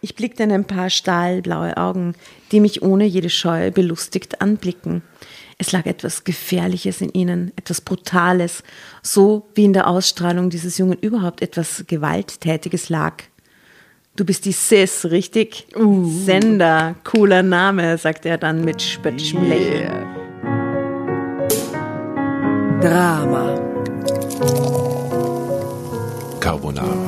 Ich blickte in ein paar stahlblaue Augen, die mich ohne jede Scheu belustigt anblicken. Es lag etwas Gefährliches in ihnen, etwas Brutales, so wie in der Ausstrahlung dieses Jungen überhaupt etwas Gewalttätiges lag. Du bist die Sis, richtig? Uh. Sender, cooler Name, sagte er dann mit spöttischem yeah. Lächeln. Drama. Carbonara.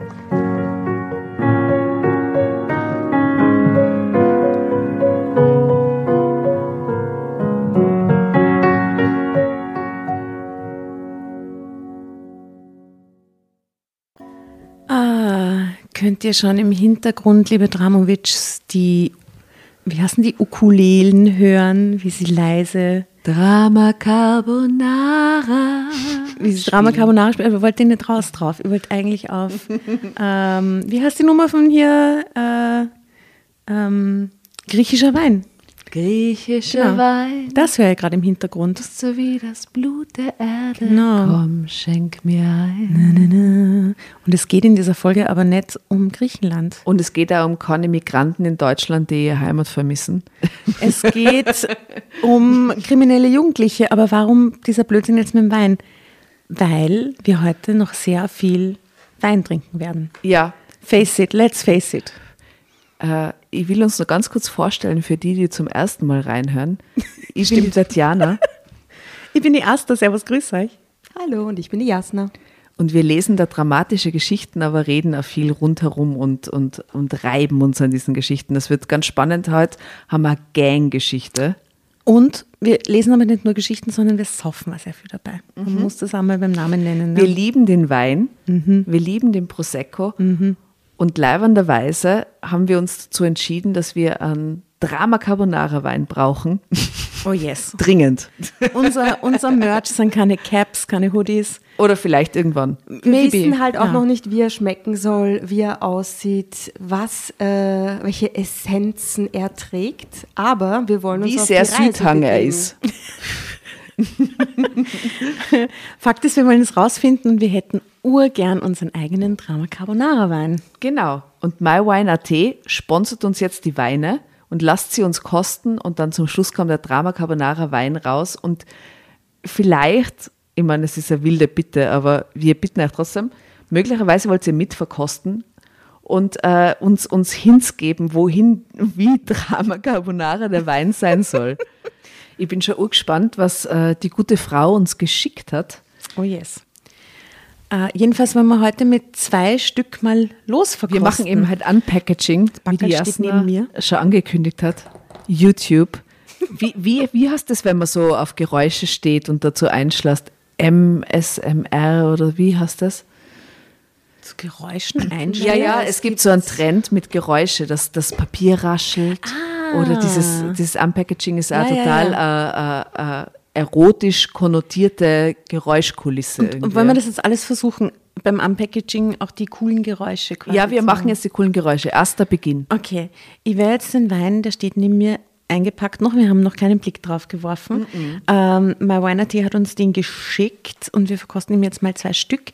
Könnt ihr schon im Hintergrund, liebe Dramovics, die, wie heißen die, Ukulelen hören, wie sie leise Drama Carbonara. Wie sie Drama Carbonara spielt, aber wir wollten nicht raus drauf. Ihr wollt eigentlich auf, ähm, wie heißt die Nummer von hier? Äh, ähm, griechischer Wein. Griechischer genau. Wein. Das höre ich gerade im Hintergrund. Ist so wie das Blut der Erde. Genau. Komm, schenk mir ein. Na, na, na. Und es geht in dieser Folge aber nicht um Griechenland. Und es geht auch um keine Migranten in Deutschland, die ihre Heimat vermissen. Es geht um kriminelle Jugendliche. Aber warum dieser Blödsinn jetzt mit dem Wein? Weil wir heute noch sehr viel Wein trinken werden. Ja. Face it, let's face it. Äh, ich will uns nur ganz kurz vorstellen für die, die zum ersten Mal reinhören. Ich bin die Tatjana. ich bin die Asta, servus, grüß euch. Hallo und ich bin die Jasna. Und wir lesen da dramatische Geschichten, aber reden auch viel rundherum und, und, und reiben uns an diesen Geschichten. Das wird ganz spannend heute. Haben wir eine Gang-Geschichte. Und wir lesen aber nicht nur Geschichten, sondern wir saufen auch sehr viel dabei. Man mhm. muss das einmal beim Namen nennen. Ne? Wir lieben den Wein, mhm. wir lieben den Prosecco. Mhm. Und leibenderweise haben wir uns dazu entschieden, dass wir einen Drama Carbonara Wein brauchen. Oh yes. Dringend. Unser, unser Merch sind keine Caps, keine Hoodies. Oder vielleicht irgendwann. Wir Maybe. wissen halt auch ja. noch nicht, wie er schmecken soll, wie er aussieht, was, äh, welche Essenzen er trägt. Aber wir wollen uns wie auf sehr die Reise Südhang er ist. Fakt ist, wir wollen es rausfinden und wir hätten urgern unseren eigenen Drama Carbonara Wein. Genau. Und MyWine.at sponsert uns jetzt die Weine und lasst sie uns kosten und dann zum Schluss kommt der Drama Carbonara Wein raus und vielleicht, ich meine, es ist eine wilde Bitte, aber wir bitten euch trotzdem, möglicherweise wollt ihr mitverkosten und äh, uns, uns Hints geben, wohin, wie Drama Carbonara der Wein sein soll. Ich bin schon urgespannt, was äh, die gute Frau uns geschickt hat. Oh yes. Äh, jedenfalls wollen wir heute mit zwei Stück mal losverkosten. Wir machen eben halt Unpackaging, wie die steht neben mir. schon angekündigt hat. YouTube. Wie, wie, wie heißt das, wenn man so auf Geräusche steht und dazu einschlägt? MSMR oder wie heißt das? Zu Geräuschen Ja, einstellen. ja, es gibt so einen Trend mit Geräusche, dass das Papier raschelt. Oder dieses, dieses Unpackaging ist auch Ah. Ja, ja, total Äh, äh, äh, erotisch konnotierte Geräuschkulisse. Und irgendwie. wollen wir das jetzt alles versuchen, beim Unpackaging auch die coolen Geräusche quasi ja, wir machen jetzt die coolen Geräusche. Erster Beginn. Okay, ich werde jetzt den Wein, der steht neben mir eingepackt noch. Wir haben noch keinen Blick drauf geworfen. Ähm, My Winer Tea hat uns den geschickt und wir verkosten ihm jetzt mal zwei Stück.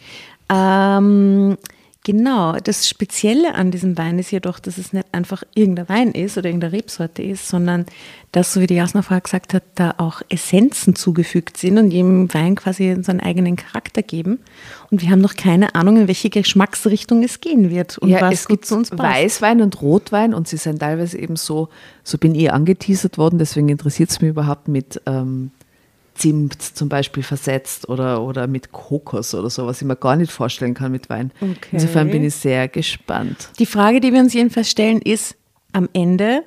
Ähm, genau, das Spezielle an diesem Wein ist jedoch, dass es nicht einfach irgendein Wein ist oder irgendeine Rebsorte ist, sondern dass, so wie die Jasna vorher gesagt hat, da auch Essenzen zugefügt sind und jedem Wein quasi seinen eigenen Charakter geben. Und wir haben noch keine Ahnung, in welche Geschmacksrichtung es gehen wird und ja, was es gibt zu uns passt. Weißwein und Rotwein und sie sind teilweise eben so, so bin ich angeteasert worden, deswegen interessiert es mich überhaupt mit ähm, Zimt zum Beispiel versetzt oder, oder mit Kokos oder so, was ich mir gar nicht vorstellen kann mit Wein. Okay. Insofern bin ich sehr gespannt. Die Frage, die wir uns jedenfalls stellen, ist am Ende,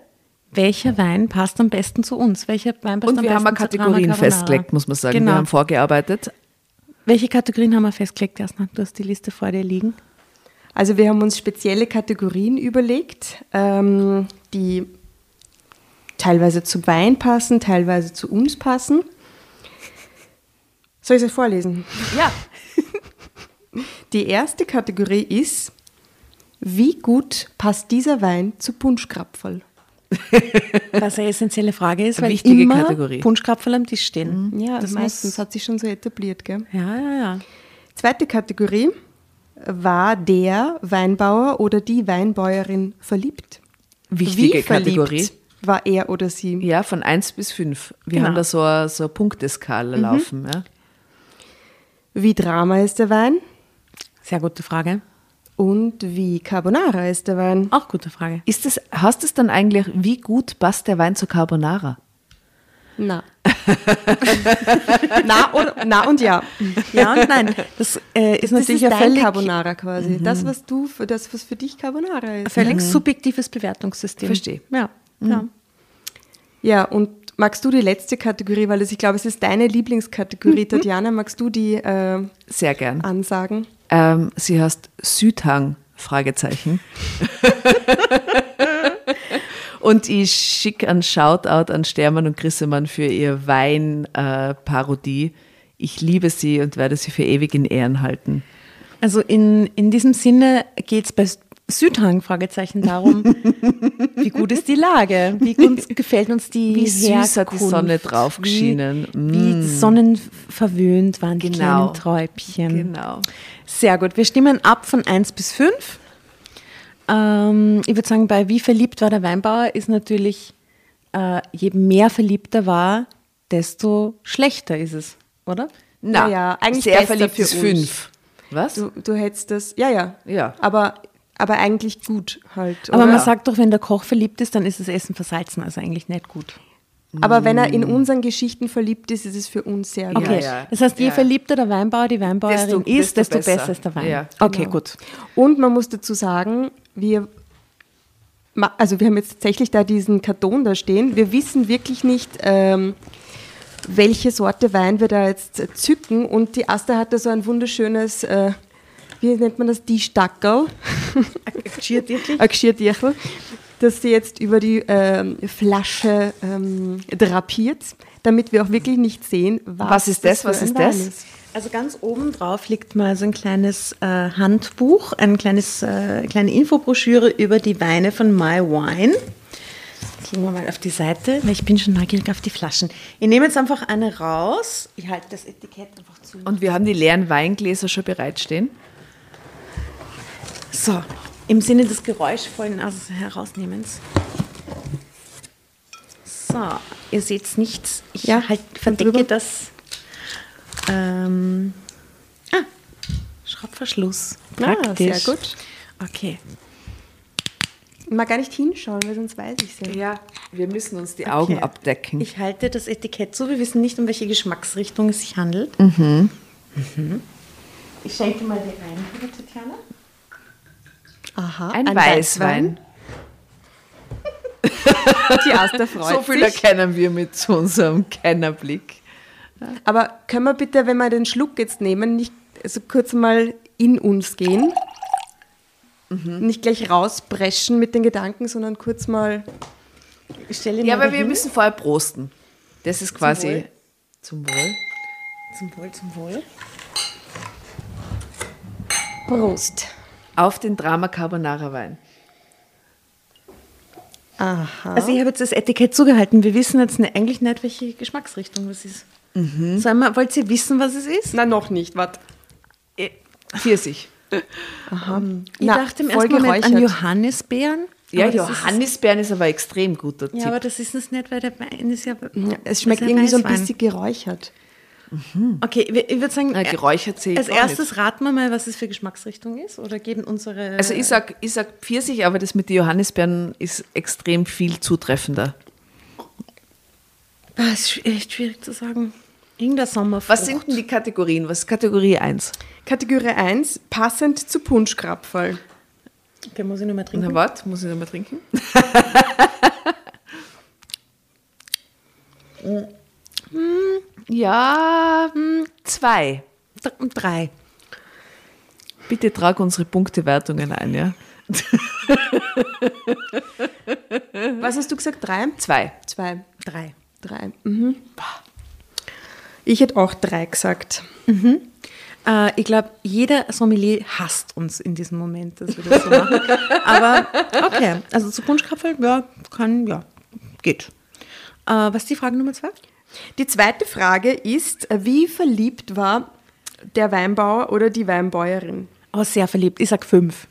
welcher Wein passt am besten zu uns? Welcher Wein passt Und am wir haben besten Drama Kategorien festgelegt, muss man sagen. Genau. Wir haben vorgearbeitet. Welche Kategorien haben wir festgelegt, Jasna? Du hast die Liste vor dir liegen. Also wir haben uns spezielle Kategorien überlegt, ähm, die teilweise zu Wein passen, teilweise zu uns passen. Soll ich es euch vorlesen? Ja. Die erste Kategorie ist, wie gut passt dieser Wein zu Punschkrapferl? Was eine essentielle Frage ist, Eine weil wichtige immer Kategorie. Punschkrapferl am Tisch stehen. Ja, das meistens muss, hat sich schon so etabliert, gell? Ja, ja, ja. Zweite Kategorie, war der Weinbauer oder die Weinbäuerin verliebt? Wichtige Wie verliebt Kategorie. war er oder sie? Ja, von 1 bis 5. Wir Genau. haben da so eine, so eine Punkteskala Mhm. laufen. Ja. Wie Drama ist der Wein? Sehr gute Frage. Und wie Carbonara ist der Wein? Auch gute Frage. Ist das, hast es dann eigentlich, wie gut passt der Wein zu Carbonara? Na. na, oder, na und ja. Ja und nein. Das äh, ist Das natürlich ist ein dein völlig, Carbonara quasi. Das, was du, für das, was für dich Carbonara ist. völlig subjektives Bewertungssystem. Verstehe. Ja. ja. Ja, und magst du die letzte Kategorie, weil ich glaube, es ist deine Lieblingskategorie, Tatjana, magst du die äh, Sehr gern. ansagen? Ähm, sie heißt Südhang, Fragezeichen. und ich schicke einen Shoutout an Stermann und Grissemann für ihr Wein-Parodie. ich liebe sie und werde sie für ewig in Ehren halten. Also in, in diesem Sinne geht es bei Südhang Fragezeichen darum, wie gut ist die Lage? Wie gut gefällt uns die Wie süß hat die? Sonne drauf geschienen. Wie, wie sonnenverwöhnt waren die Genau. kleinen Träubchen. Genau. Sehr gut. Wir stimmen ab von 1 bis 5. Ähm, ich würde sagen, bei Wie verliebt war der Weinbauer ist natürlich, äh, je mehr verliebt er war, desto schlechter ist es, oder? Na, Ja, ja, eigentlich sehr verliebt für ist uns. fünf. Was? Du, du hättest das, ja, ja. Ja. Aber, aber eigentlich gut halt. Aber oder? man sagt doch, wenn der Koch verliebt ist, dann ist das Essen versalzen, also eigentlich nicht gut. aber wenn er in unseren Geschichten verliebt ist, ist es für uns sehr gut. Okay, ja. das heißt, je Ja. verliebter der Weinbauer, die Weinbauerin Desto- ist, desto desto, besser. besser. ist der Wein. Ja, Okay, genau. gut. Und man muss dazu sagen, wir, also wir haben jetzt tatsächlich da diesen Karton da stehen. Wir wissen wirklich nicht, ähm, welche Sorte Wein wir da jetzt zücken. Und die Asta hat da so ein wunderschönes, äh, wie nennt man das, die Stackerl, ein Geschirrtierchen, das sie jetzt über die ähm, Flasche ähm, drapiert, damit wir auch wirklich nicht sehen, was, Was ist das? Was ist das? Also ganz oben drauf liegt mal so ein kleines äh, Handbuch, ein kleines, äh, kleine Infobroschüre über die Weine von My Wine. Legen wir mal auf die Seite, weil ich bin schon neugierig auf die Flaschen. Ich nehme jetzt einfach eine raus. Ich halte das Etikett einfach zu. Und wir haben die leeren Weingläser schon bereitstehen. So, im Sinne des geräuschvollen Aus Herausnehmens. So, ihr seht nichts. Ich Ja, halt verdecke drüber. das. Ähm, ah, Schraubverschluss. Ah, Praktisch. sehr gut. Okay. mal gar nicht hinschauen, weil sonst weiß ich es ja. Ja, wir müssen uns die Augen Okay. abdecken. Ich halte das Etikett so, wir wissen nicht, um welche Geschmacksrichtung es sich handelt. Mhm. Ich schenke mal die rein, liebe Tatjana. Aha, ein, Weißwein. Die Aster freut So viel sich. erkennen wir mit unserem Kennerblick. Aber können wir bitte, wenn wir den Schluck jetzt nehmen, nicht so kurz mal in uns gehen? Nicht gleich rauspreschen mit den Gedanken, sondern kurz mal. Ja, aber wir müssen vorher prosten. Das ist quasi Wohl. zum Wohl. Zum Wohl, zum Wohl. Prost. Auf den Drama Carbonara Wein. Aha. Also ich habe jetzt das Etikett zugehalten. Wir wissen jetzt ne- eigentlich nicht, welche Geschmacksrichtung das ist. Sollen wir, wollt ihr wissen, was es ist? Na, noch nicht, warte. Pfirsich. Ich Na, dachte im ersten Moment an. Johannisbeeren. Ja, ist- Johannisbeeren ist aber extrem guter Tipp. Ja, aber das ist es nicht, weil der Wein ist ja. Es schmeckt irgendwie so ein bisschen geräuchert. Okay, wir- ich würde sagen, Na, geräuchert sehe ich als erstes raten wir mal, was es für Geschmacksrichtung ist. Oder geben unsere. Also ich sag, ich sag Pfirsich, aber das mit den Johannisbeeren ist extrem viel zutreffender. Ah, ist echt schwierig zu sagen. Irgendein Sommerfrucht. Was sind denn die Kategorien? Was ist Kategorie 1? Kategorie 1, passend zu Punschkrapferl. Okay, muss ich noch mal trinken? Na warte, muss ich noch mal trinken? ja, hm, zwei. D- Drei. Bitte trag unsere Punktewertungen ein, ja? Was hast du gesagt? Drei? Zwei. Zwei. Drei. Drei. Mhm. Ich hätte auch drei gesagt. Äh, ich glaube, jeder Sommelier hasst uns in diesem Moment, dass wir das so machen. Aber okay, also zu Punschkrapfel, ja, kann, ja, geht. Äh, was ist die Frage Nummer zwei? Die zweite Frage ist, äh, wie verliebt war der Weinbauer oder die Weinbäuerin? Oh, sehr verliebt. Ich sag fünf.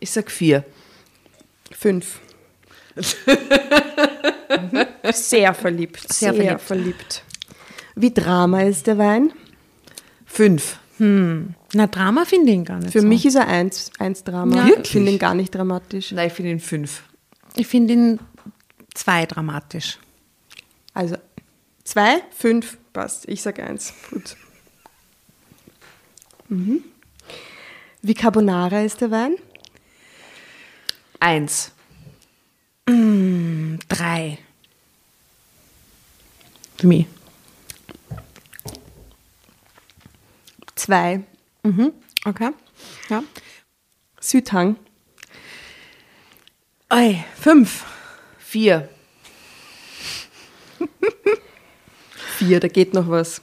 Ich sag vier. Fünf. Sehr verliebt. Sehr verliebt. verliebt. Wie Drama ist der Wein? Fünf. Na, Drama finde ich ihn gar nicht Für so. mich ist er eins, eins Drama. Ja. Ich Wirklich? finde ihn gar nicht dramatisch. Nein, ich finde ihn fünf. Ich finde ihn zwei dramatisch. Also zwei, fünf, passt. Ich sage eins. Gut. Mhm. Wie Carbonara ist der Wein? Eins. Drei. Für mich. Zwei. Okay. Ja. Südhang. Oi, fünf. Vier. Vier, da geht noch was.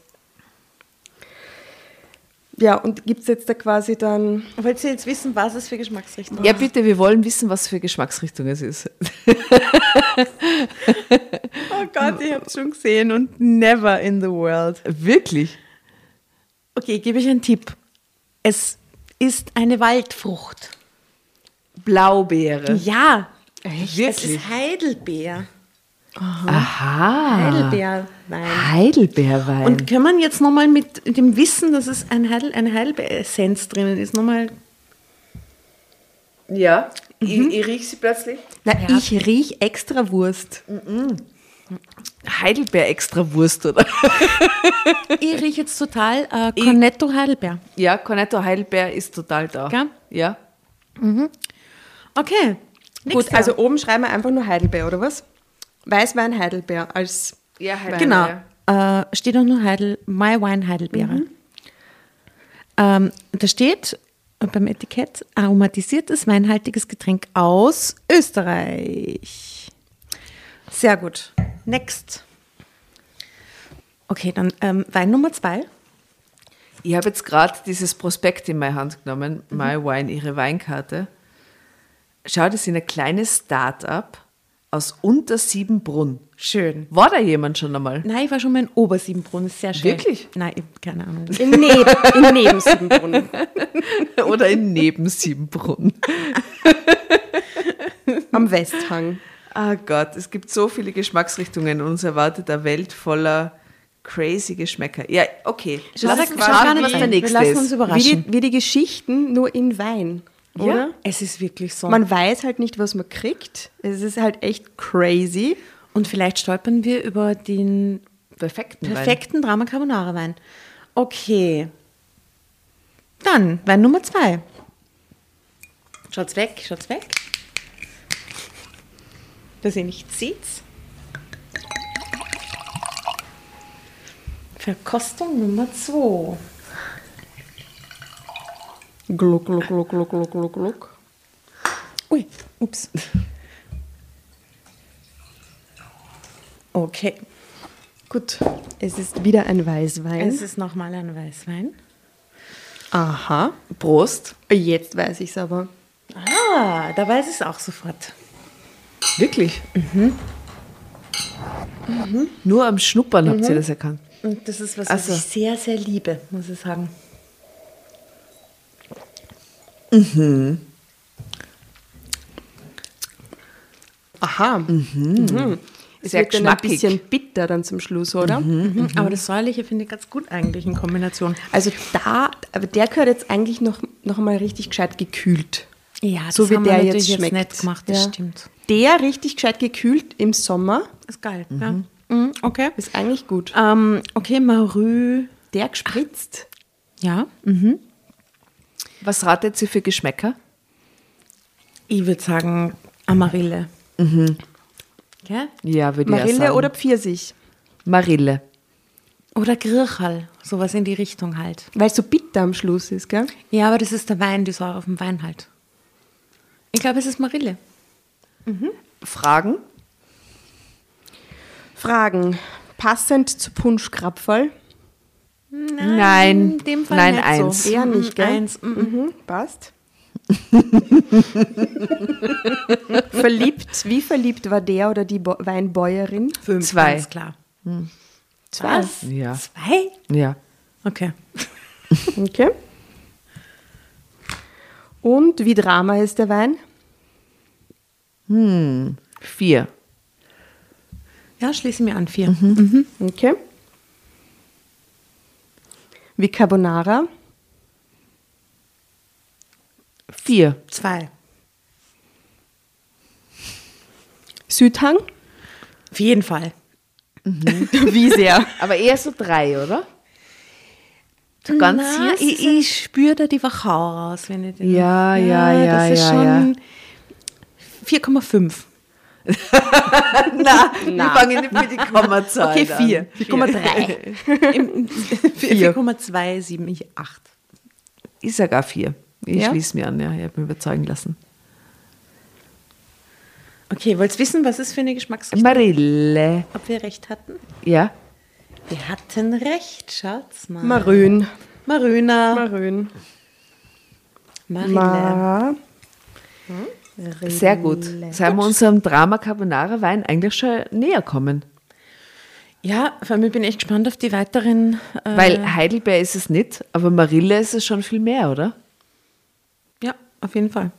Ja, und gibt es jetzt da quasi dann. Wollt ihr jetzt wissen, was es für Geschmacksrichtung Ja, bitte, wir wollen wissen, was für Geschmacksrichtung es ist. Oh Gott, ich hab's schon gesehen und never in the world. Wirklich? Okay, gebe ich einen Tipp. Es ist eine Waldfrucht. Blaubeere. Ja. Wirklich? Es ist Heidelbeer. Aha. Heidelbeerwein. Heidelbeerwein. Und kann man jetzt nochmal mit dem Wissen, dass es ein Heidel, eine Heidelbeeressenz drinnen ist, nochmal. ja, ich, ich rieche sie plötzlich. Na, ich riech extra Wurst. Heidelbeer extra Wurst, oder? Ich rieche jetzt total äh, Cornetto Heidelbeer. Ja, Cornetto Heidelbeer ist total da. Gell? Ja. Okay. Gut, also oben schreiben wir einfach nur Heidelbeer, oder was? Weißwein Heidelbeer als. Ja, Heidelbeer. Genau. Äh, steht auch nur Heidel, My Wine Heidelbeere. Ähm, da steht beim Etikett aromatisiertes weinhaltiges Getränk aus Österreich. Sehr gut. Next. Okay, dann ähm, Wein Nummer zwei. Ich habe jetzt gerade dieses Prospekt in meine Hand genommen, My Wine, ihre Weinkarte. Schau, das ist ein kleines Start-up aus Untersiebenbrunn. Schön. War da jemand schon einmal? Nein, ich war schon mal in Obersiebenbrunn. Ist sehr schön. Wirklich? Nein, ich- keine Ahnung. In, Neb in Nebensiebenbrunn. Oder in Nebensiebenbrunn? Am Westhang. Ah Gott, es gibt so viele Geschmacksrichtungen und uns erwartet eine Welt voller crazy Geschmäcker. Ja, okay. Schau, Lass da- uns schau warten, gar nicht was der rein. Wir nächste lassen uns ist. überraschen. Wie die, wie die Geschichten, nur in Wein. Oder? es ist wirklich so. Man weiß halt nicht, was man kriegt. Es ist halt echt crazy. und vielleicht stolpern wir über den Perfekten Wein. perfekten Drama Carbonara Wein. Okay. Dann Wein Nummer zwei. Schaut's weg, schaut's weg. Dass ihr nicht seht's. Verkostung Nummer zwei. Gluck, gluck, gluck, gluck, gluck, gluck, gluck. Ui, ups. Okay, Gut, es ist wieder ein Weißwein. es ist nochmal ein Weißwein. Aha. Prost. Jetzt weiß ich es aber. Ah, da weiß ich es auch sofort. Wirklich? Nur am Schnuppern habt ihr das erkannt. Und das ist was, was so. ich sehr, sehr liebe, muss ich sagen. Aha. Mhm. Es Sehr wird dann ein bisschen bitter dann zum Schluss, oder? Mhm. Aber das Säuerliche finde ich ganz gut eigentlich in Kombination. Also da, aber der gehört jetzt eigentlich noch, noch mal richtig gescheit gekühlt. Ja, das So wie haben der jetzt schmeckt. nett gemacht, das Ja. stimmt. Der richtig gescheit gekühlt im Sommer Ist geil, ja. Mhm, okay. ist eigentlich gut. Ähm, okay, Marü. Der gespritzt. Ja, Was ratet ihr für Geschmäcker? ich würde sagen Amarille. Gell? Ja, würde ich auch Marille sagen. oder Pfirsich? Marille. Oder Grirchal, sowas in die Richtung halt. Weil es so bitter am Schluss ist, gell? Ja, aber das ist der Wein, die Säure auf dem Wein halt. Ich glaube, es ist Marille. Fragen? Fragen. Passend zu Punschkrapferl? Nein. in dem Fall Nein, nicht eins. So. Eher nicht, gell? Eins, mm. Mhm, passt. verliebt, wie verliebt war der oder die Bo Weinbäuerin? Fünf, Zwei. ganz klar. Zwei. Was? Ja. Zwei? Ja. Okay. Okay. Und wie Drama ist der Wein? Vier. Ja, schließe mir an. Vier. Okay. Wie Carbonara? Vier. Zwei. Südhang? Auf jeden Fall. Wie sehr? Aber eher so drei, oder? So ganz Na, hier ist ich, ich spüre da die Wachau raus, wenn ich den. Ja, ja, ja, Das ist ja, schon 4,5. Na, wir fangen nicht mit die Kommazahl Okay, an. 4. 4,3. Im- 4,278. Ich sag auch vier. Ich Ja? schließe mir an, ja. Ich habe mich überzeugen lassen. Okay, wollt ihr wissen, was es für eine Geschmacksrichtung Marille. Ob wir recht hatten? Ja? Wir hatten recht, schaut's mal. Marön. Maröna. Marön. Marille. Ma. Sehr gut. Seien wir unserem Drama Carbonara Wein eigentlich schon näher kommen. Ja, vor allem ich bin echt gespannt auf die weiteren. Äh, Weil Heidelbeer ist es nicht, aber Marille ist es schon viel mehr, oder? Ja, auf jeden Fall.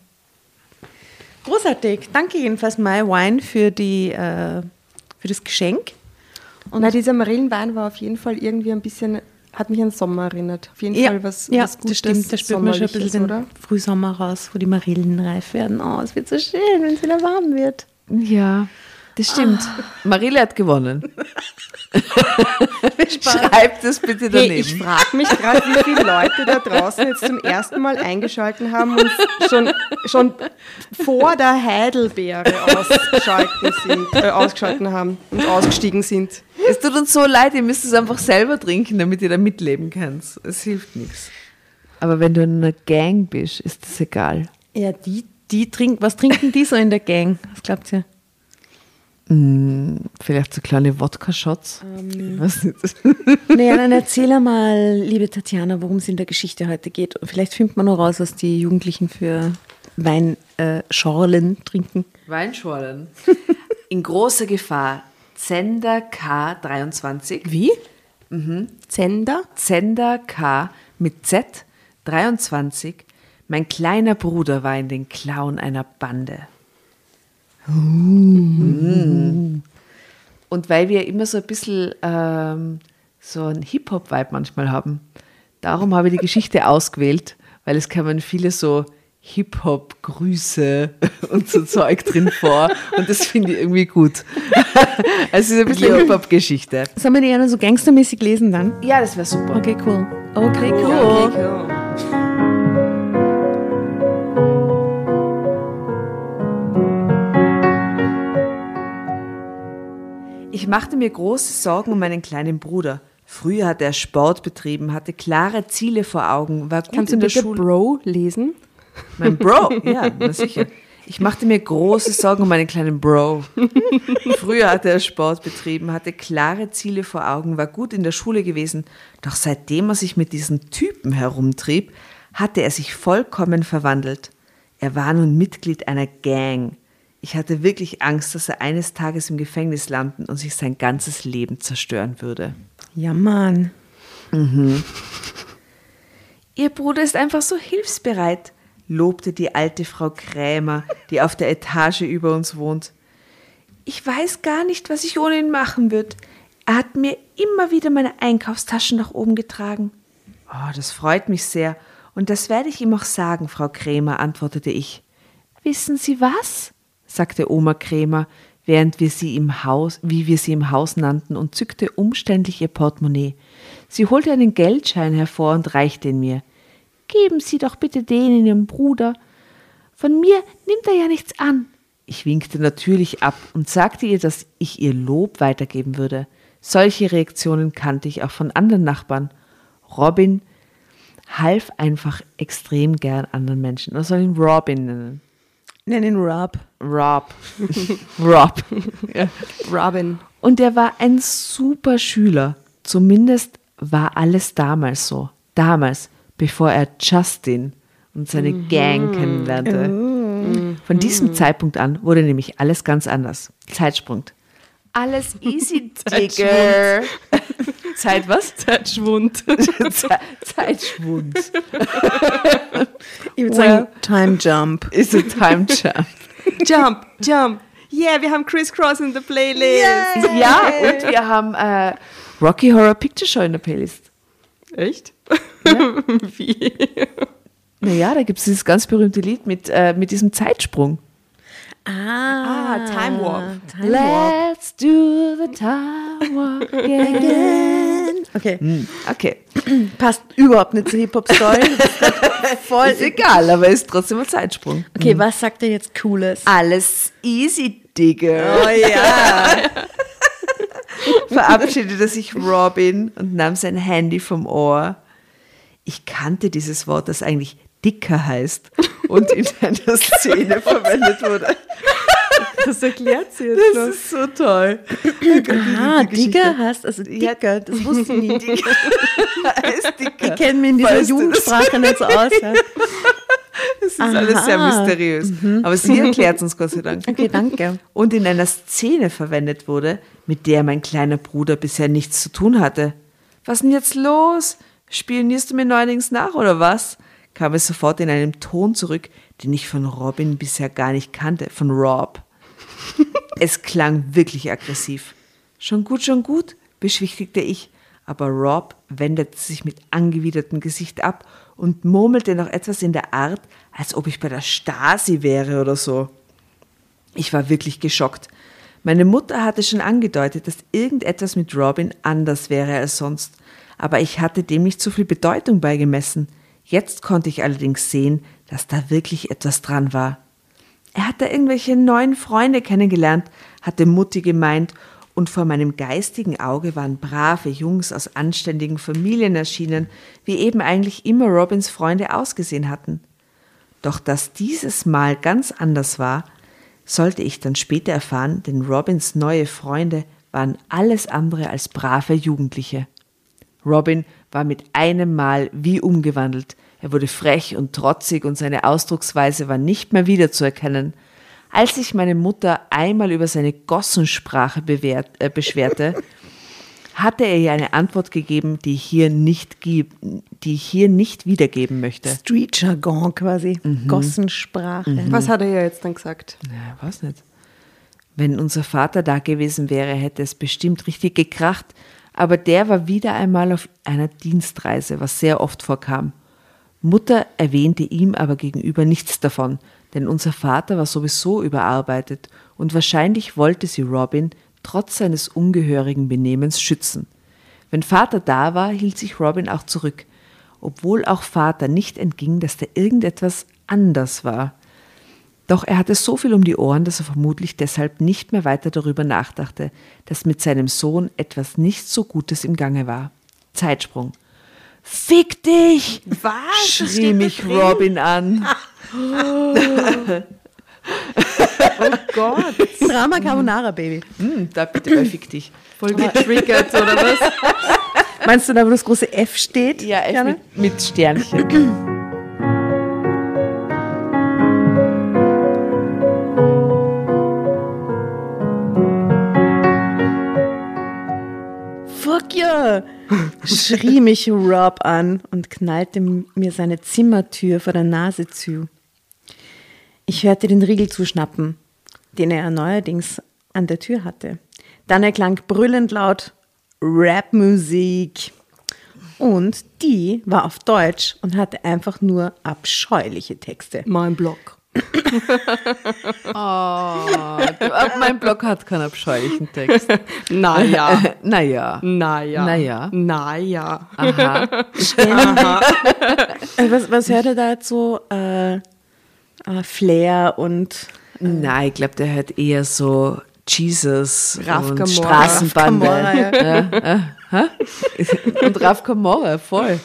Großartig. Danke jedenfalls, My Wine, für, die, äh, für das Geschenk. Und Na, dieser Marillenwein war auf jeden Fall irgendwie ein bisschen, hat mich an Sommer erinnert. Auf jeden Fall was, ja was das Gutes, stimmt. Da spürt man schon ein bisschen Sommerliches, den Frühsommer raus, wo die Marillen reif werden. Oh, es wird so schön, wenn es wieder warm wird. Ja, das stimmt. Marille hat gewonnen. Schreibt es bitte Hey, daneben. ich frage mich gerade, wie viele Leute da draußen jetzt zum ersten Mal eingeschalten haben und schon, schon vor der Heidelbeere ausgeschalten sind, äh, ausgeschalten haben und ausgestiegen sind. es tut uns so leid, ihr müsst es einfach selber trinken, damit ihr da mitleben könnt. Es hilft nichts. Aber wenn du in einer Gang bist, ist das egal. Ja, die, die trinken, was trinken die so in der Gang? Was glaubt ihr? Vielleicht so kleine Wodka-Shots. Ähm. Naja, dann erzähl einmal, liebe Tatjana, worum es in der Geschichte heute geht. Und vielleicht findet man noch raus, was die Jugendlichen für Weinschorlen äh, trinken. Weinschorlen. In großer Gefahr. Zender K23. Wie? Zender? Zender K mit Z 23. Mein kleiner Bruder war in den Klauen einer Bande. Mm. Und weil wir immer so ein bisschen ähm, so einen Hip-Hop-Vibe manchmal haben, darum habe ich die Geschichte ausgewählt, weil es kamen viele so Hip-Hop-Grüße und so Zeug drin vor. Und das finde ich irgendwie gut. Also es ist ein bisschen Hip-Hop-Geschichte. Sollen wir die eher so gangstermäßig lesen dann? Ja, das wäre super. Okay, cool. Okay, cool. Okay, cool. Ich machte mir große Sorgen um meinen kleinen Bruder. Früher hat er Sport betrieben, hatte klare Ziele vor Augen, war gut Kannst in du der bitte Schule. Bro lesen? Mein Bro, ja, na sicher. Ich machte mir große Sorgen um meinen kleinen Bro. Früher hatte er Sport betrieben, hatte klare Ziele vor Augen, war gut in der Schule gewesen. Doch seitdem er sich mit diesen Typen herumtrieb, hatte er sich vollkommen verwandelt. Er war nun Mitglied einer Gang. Ich hatte wirklich Angst, dass er eines Tages im Gefängnis landen und sich sein ganzes Leben zerstören würde. Ja, Mann. Ihr Bruder ist einfach so hilfsbereit, lobte die alte Frau Krämer, die auf der Etage über uns wohnt. Ich weiß gar nicht, was ich ohne ihn machen würde. Er hat mir immer wieder meine Einkaufstaschen nach oben getragen. Oh, das freut mich sehr. Und das werde ich ihm auch sagen, Frau Krämer, antwortete ich. Wissen Sie was? Sagte Oma Krämer, während wir sie im Haus, wie wir sie im Haus nannten, und zückte umständlich ihr Portemonnaie. Sie holte einen Geldschein hervor und reichte ihn mir. Geben Sie doch bitte den Ihrem Bruder. Von mir nimmt er ja nichts an. Ich winkte natürlich ab und sagte ihr, dass ich ihr Lob weitergeben würde. Solche Reaktionen kannte ich auch von anderen Nachbarn. Robin half einfach extrem gern anderen Menschen. Man soll ihn Robin nennen. Nenn ihn Rob. Rob. Rob. Ja. Robin. Und er war ein super Schüler. Zumindest war alles damals so. Damals, bevor er Justin und seine Gang kennenlernte. Von diesem Zeitpunkt an wurde nämlich alles ganz anders. Zeitsprung. Alles easy, Digger. Zeit was? Zeitschwund. Ze- Zeitschwund. Ich würde Well. sagen, Time Jump. Ist ein Time Jump. jump, jump. Yeah, wir haben Crisscross in der Playlist. Ja, und wir haben äh, Rocky Horror Picture Show in der Playlist. Echt? Wie? Naja, da gibt es dieses ganz berühmte Lied mit, äh, mit diesem Zeitsprung. Ah, Time Warp. Time Warp. Let's do the time walk again. Okay, Okay, passt überhaupt nicht zur Hip-Hop-Story. Voll ist egal, aber ist trotzdem ein Zeitsprung. Okay, was sagt er jetzt Cooles? Alles easy, Digger. Oh ja. Verabschiedete sich Robin und nahm sein Handy vom Ohr. Ich kannte dieses Wort, das eigentlich dicker heißt und in einer Szene verwendet wurde. Das erklärt sie jetzt Das ist so toll. Ah. Digger hast, also Ja. Dicker, das wusste ich heißt dicker. Ich kenne mich in dieser Weißt? Jugendsprache nicht so aus. Ja. Das ist alles sehr Aha. mysteriös. Aber sie erklärt uns Gott sei Dank. Okay, danke. Und in einer Szene verwendet wurde, mit der mein kleiner Bruder bisher nichts zu tun hatte. Was denn jetzt los? Spionierst du mir neuerdings nach oder was? Kam es sofort in einem Ton zurück, den ich von Robin bisher gar nicht kannte, von Rob. es klang wirklich aggressiv. Schon gut, schon gut, beschwichtigte ich, aber Rob wendete sich mit angewidertem Gesicht ab und murmelte noch etwas in der Art, als ob ich bei der Stasi wäre oder so. Ich war wirklich geschockt. Meine Mutter hatte schon angedeutet, dass irgendetwas mit Robin anders wäre als sonst, aber ich hatte dem nicht so viel Bedeutung beigemessen. Jetzt konnte ich allerdings sehen, dass da wirklich etwas dran war. Er hatte irgendwelche neuen Freunde kennengelernt, hatte Mutti gemeint, und vor meinem geistigen Auge waren brave Jungs aus anständigen Familien erschienen, wie eben eigentlich immer Robins Freunde ausgesehen hatten. Doch dass dieses Mal ganz anders war, sollte ich dann später erfahren, denn Robins neue Freunde waren alles andere als brave Jugendliche. Robin war mit einem Mal wie umgewandelt. Er wurde frech und trotzig und seine Ausdrucksweise war nicht mehr wiederzuerkennen. Als sich meine Mutter einmal über seine Gossensprache bewährt, äh, beschwerte, hatte er ihr eine Antwort gegeben, die ich hier nicht, gib, die ich hier nicht wiedergeben möchte. Street Jargon quasi. Mhm. Gossensprache. Was hat er ja jetzt dann gesagt? Ja, weiß nicht. Wenn unser Vater da gewesen wäre, hätte es bestimmt richtig gekracht, aber der war wieder einmal auf einer Dienstreise, was sehr oft vorkam. Mutter erwähnte ihm aber gegenüber nichts davon, denn unser Vater war sowieso überarbeitet und wahrscheinlich wollte sie Robin trotz seines ungehörigen Benehmens schützen. Wenn Vater da war, hielt sich Robin auch zurück, obwohl auch Vater nicht entging, dass da irgendetwas anders war. Doch er hatte so viel um die Ohren, dass er vermutlich deshalb nicht mehr weiter darüber nachdachte, dass mit seinem Sohn etwas nicht so Gutes im Gange war. Zeitsprung. Fick dich! Was? schrie mich Robin an. Oh Gott. Drama Carbonara, Baby. Hm, da bitte bei Fick dich. Voll getriggert, oder was? Meinst du da, wo das große F steht? Ja, Gerne? mit, mit Sternchen. Fuck yeah! Schrie mich Rob an und knallte mir seine Zimmertür vor der Nase zu. Ich hörte den Riegel zuschnappen, den er neuerdings an der Tür hatte. Dann erklang brüllend laut Rapmusik. Und die war auf Deutsch und hatte einfach nur abscheuliche Texte. Mein Blog. Aber mein Blog hat keinen abscheulichen Text. Naja. naja. Naja. Naja. Naja. Aha. Äh, Was, was hört er da jetzt so? Äh, äh, Flair und Nein, ich glaube, der hört eher so Jesus Raf und. Straßenbande. Ja. ja. äh, und Raf Camora, voll.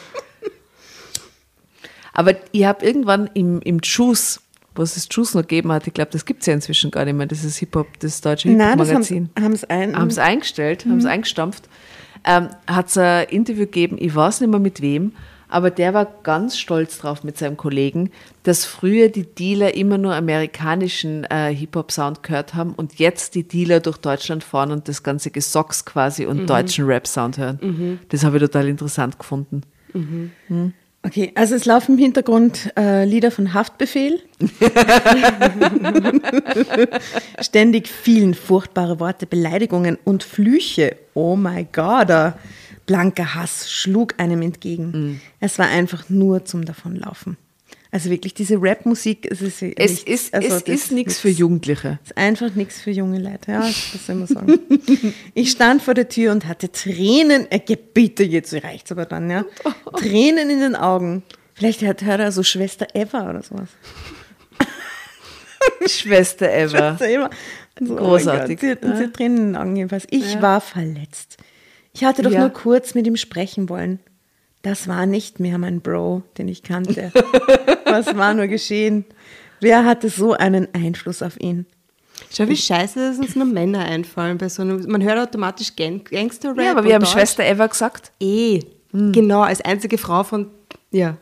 Aber ich habe irgendwann im, im Juice, was es Juice noch gegeben hat, ich glaube, das gibt es ja inzwischen gar nicht mehr, das ist Hip-Hop, das deutsche Hip-Hop-Magazin. haben es ein. haben es eingestellt, haben es eingestampft, ähm, hat es ein Interview gegeben, ich weiß nicht mehr mit wem, aber der war ganz stolz drauf mit seinem Kollegen, dass früher die Dealer immer nur amerikanischen äh, Hip-Hop-Sound gehört haben und jetzt die Dealer durch Deutschland fahren und das ganze Gesocks quasi und deutschen Rap-Sound hören. Das habe ich total interessant gefunden. Okay, also es laufen im Hintergrund äh, Lieder von Haftbefehl. Ständig fielen furchtbare Worte, Beleidigungen und Flüche. Oh my God, blanker Hass schlug einem entgegen. Es war einfach nur zum Davonlaufen. Also wirklich, diese Rap-Musik, es ist, Es nicht- ist, also es ist nichts für Jugendliche. ist einfach nichts für junge Leute, ja, das soll man sagen. ich stand vor der Tür und hatte Tränen, äh, geh bitte, jetzt reicht's aber dann, ja. Tränen in den Augen. Vielleicht hört, er so Schwester Eva oder sowas. Schwester Eva. Schwester Eva. So, Großartig. Oh Gott, sie, hat, sie Tränen in den Augen jedenfalls. Ich war verletzt. Ich hatte doch Ja. nur kurz mit ihm sprechen wollen. Das war nicht mehr mein Bro, den ich kannte. Was war nur geschehen? Wer hatte so einen Einfluss auf ihn? Schau, wie scheiße, dass uns nur Männer einfallen bei so einem. Man hört automatisch Gang Gangster-Rap. Ja, aber wir haben Deutsch. Schwester Eva gesagt. Eh. Genau, als einzige Frau von. Ja.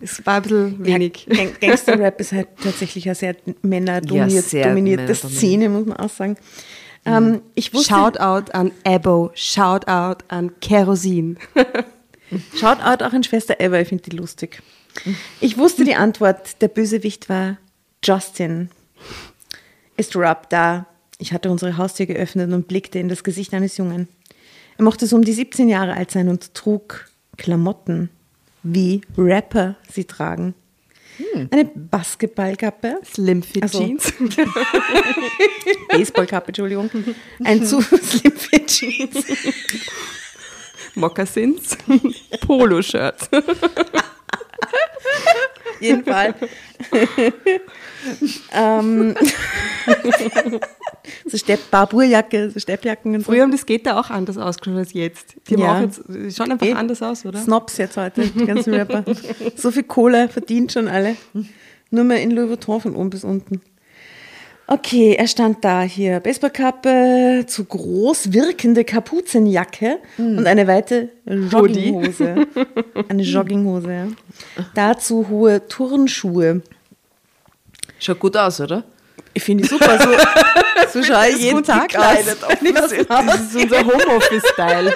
Es war ein bisschen wenig. Ja, Gang- Gangster-Rap ist halt tatsächlich eine sehr männerdominiert, sehr dominierte männerdominiert. Szene, muss man auch sagen. Ähm, ich wusste, Shoutout an Ebo, Shoutout an Kerosin. Shoutout auch an Schwester Eva, ich finde die lustig. Ich wusste die Antwort, der Bösewicht war Justin. Ist Rob da? Ich hatte unsere Haustür geöffnet und blickte in das Gesicht eines Jungen. Er mochte so um die 17 Jahre alt sein und trug Klamotten, wie Rapper sie tragen. Eine Basketballkappe, Slim Fit Also- Jeans. Baseballkappe, Entschuldigung, ein zu Slim Fit Jeans. Moccasins. Poloshirts. jeden Fall. ähm, so Stepp Barburjacke, so Steppjacken und so. Früher haben das Skater auch anders ausgeschaut als jetzt. Die haben Ja. auch jetzt, die schauen einfach Eh. anders aus, oder? Snobs jetzt heute, die ganzen Rapper. So viel Kohle verdient schon alle. Nur mehr in Louis Vuitton von oben bis unten. Okay, er stand da hier. Baseballkappe, zu groß wirkende Kapuzenjacke und eine weite Jogginghose. Eine Jogginghose, ja. Dazu hohe Turnschuhe. Schaut gut aus, oder? Ich finde die super. So, so schaue ich jeden Tag gekleidet, aus. aus Das ist unser Homeoffice-Style.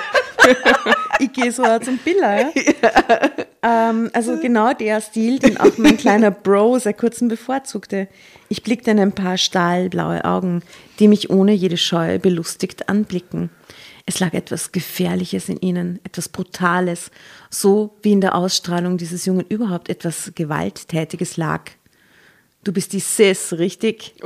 Ich gehe so zum Biller. Ja? Ähm, also genau der Stil, den auch mein kleiner Bro seit kurzem bevorzugte. Ich blickte in ein paar stahlblaue Augen, die mich ohne jede Scheu belustigt anblicken. Es lag etwas Gefährliches in ihnen, etwas Brutales, so wie in der Ausstrahlung dieses Jungen überhaupt etwas Gewalttätiges lag. Du bist die Sis, richtig?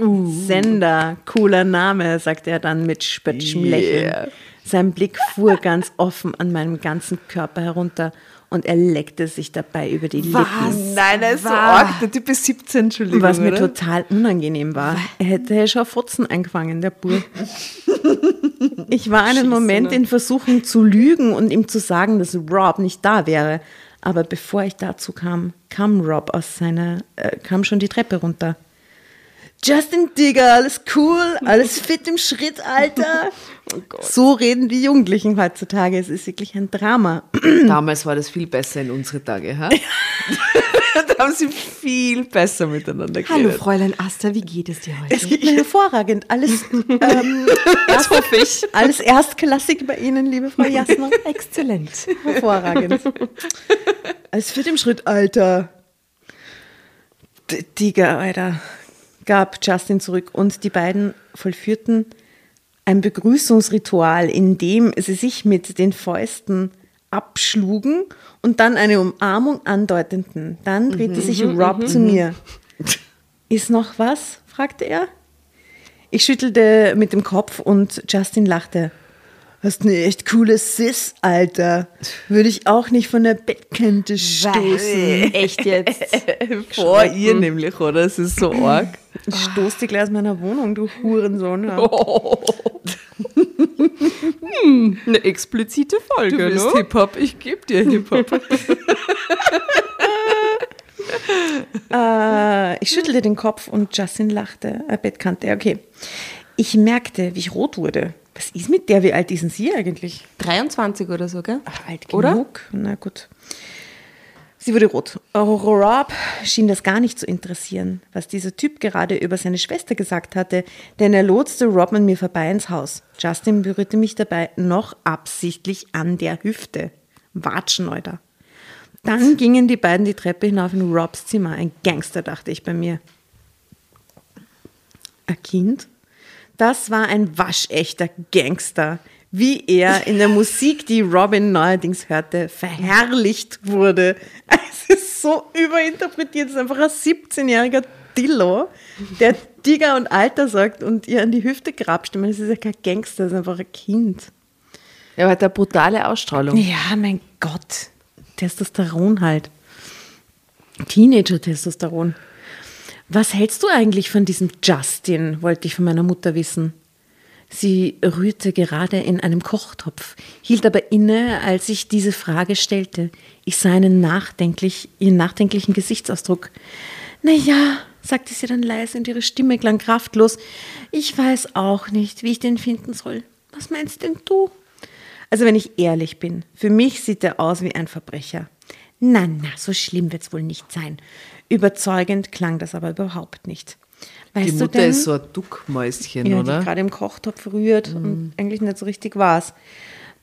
Sender, cooler Name, sagte er dann mit spöttischem Lächeln. Sein Blick fuhr ganz offen an meinem ganzen Körper herunter und er leckte sich dabei über die Lippen. Nein, er ist so Was? arg. Der Typ ist 17, Entschuldigung. Was mir oder? total unangenehm war. Er hätte ja schon Fotzen eingefangen, der Bur. Ich war einen Moment in Versuchung zu lügen und ihm zu sagen, dass Rob nicht da wäre. Aber bevor ich dazu kam, kam Rob aus seiner, äh, kam schon die Treppe runter. Justin Digger, alles cool, alles fit im Schritt, Alter. so reden die Jugendlichen heutzutage. Es ist wirklich ein Drama. Damals war das viel besser in unsere Tage, ha? da haben sie viel besser miteinander Hallo geredet. Fräulein Asta, wie geht es dir heute? Es geht mir hervorragend. Alles, ähm, Das hoffe ich. alles erstklassig bei Ihnen, liebe Frau Jasner. Exzellent. Hervorragend. Als fit im Schritt, Alter. D Digga, Alter. Gab Justin zurück und die beiden vollführten ein Begrüßungsritual, in dem sie sich mit den Fäusten abschlugen und dann eine Umarmung andeuteten. Dann drehte sich Rob zu mir. Ist noch was? fragte er. Ich schüttelte mit dem Kopf und Justin lachte. Hast eine echt coole Sis, Alter. Würde ich auch nicht von der Bettkante stoßen. Echt jetzt? Vor ihr nämlich, oder? Es ist so arg. Ich stoß dich gleich aus meiner Wohnung, du Hurensohn. Ja. Eine explizite Folge, Du bist ne? Hip-Hop, ich geb dir Hip-Hop. Äh, ich schüttelte den Kopf und Justin lachte. Äh, Bettkante, okay. Ich merkte, wie ich rot wurde. Was ist mit der? Wie alt ist denn sie eigentlich? 23 oder so, gell? Ach, alt Oder? genug. Na gut. Sie wurde rot. Rob schien das gar nicht zu interessieren, was dieser Typ gerade über seine Schwester gesagt hatte, denn er lotste Rob an mir vorbei ins Haus. Justin berührte mich dabei noch absichtlich an der Hüfte. Watscheneuter. Dann gingen die beiden die Treppe hinauf in Robs Zimmer. Ein Gangster, dachte ich bei mir. Ein Kind? Das war ein waschechter Gangster. Wie er in der Musik, die Robin neuerdings hörte, verherrlicht wurde. Es ist so überinterpretiert. Es ist einfach ein 17-jähriger Dillo, der Digger und Alter sagt und ihr an die Hüfte grapscht. Ich meine, das ist ja kein Gangster, das ist einfach ein Kind. Er hat eine brutale Ausstrahlung. Ja, mein Gott. Testosteron halt. Teenager-Testosteron. Was hältst du eigentlich von diesem Justin, wollte ich von meiner Mutter wissen. Sie rührte gerade in einem Kochtopf, hielt aber inne, als ich diese Frage stellte. Ich sah einen nachdenklich, ihren nachdenklichen Gesichtsausdruck. Na ja, sagte sie dann leise und ihre Stimme klang kraftlos. Ich weiß auch nicht, wie ich den finden soll. Was meinst denn du? Also wenn ich ehrlich bin, für mich sieht er aus wie ein Verbrecher. Na, na, so schlimm wird's wohl nicht sein. Überzeugend klang das aber überhaupt nicht. Weißt Die du Mutter denn, ist so ein Duckmäuschen, ja, oder? die gerade im Kochtopf rührt und eigentlich nicht so richtig war's.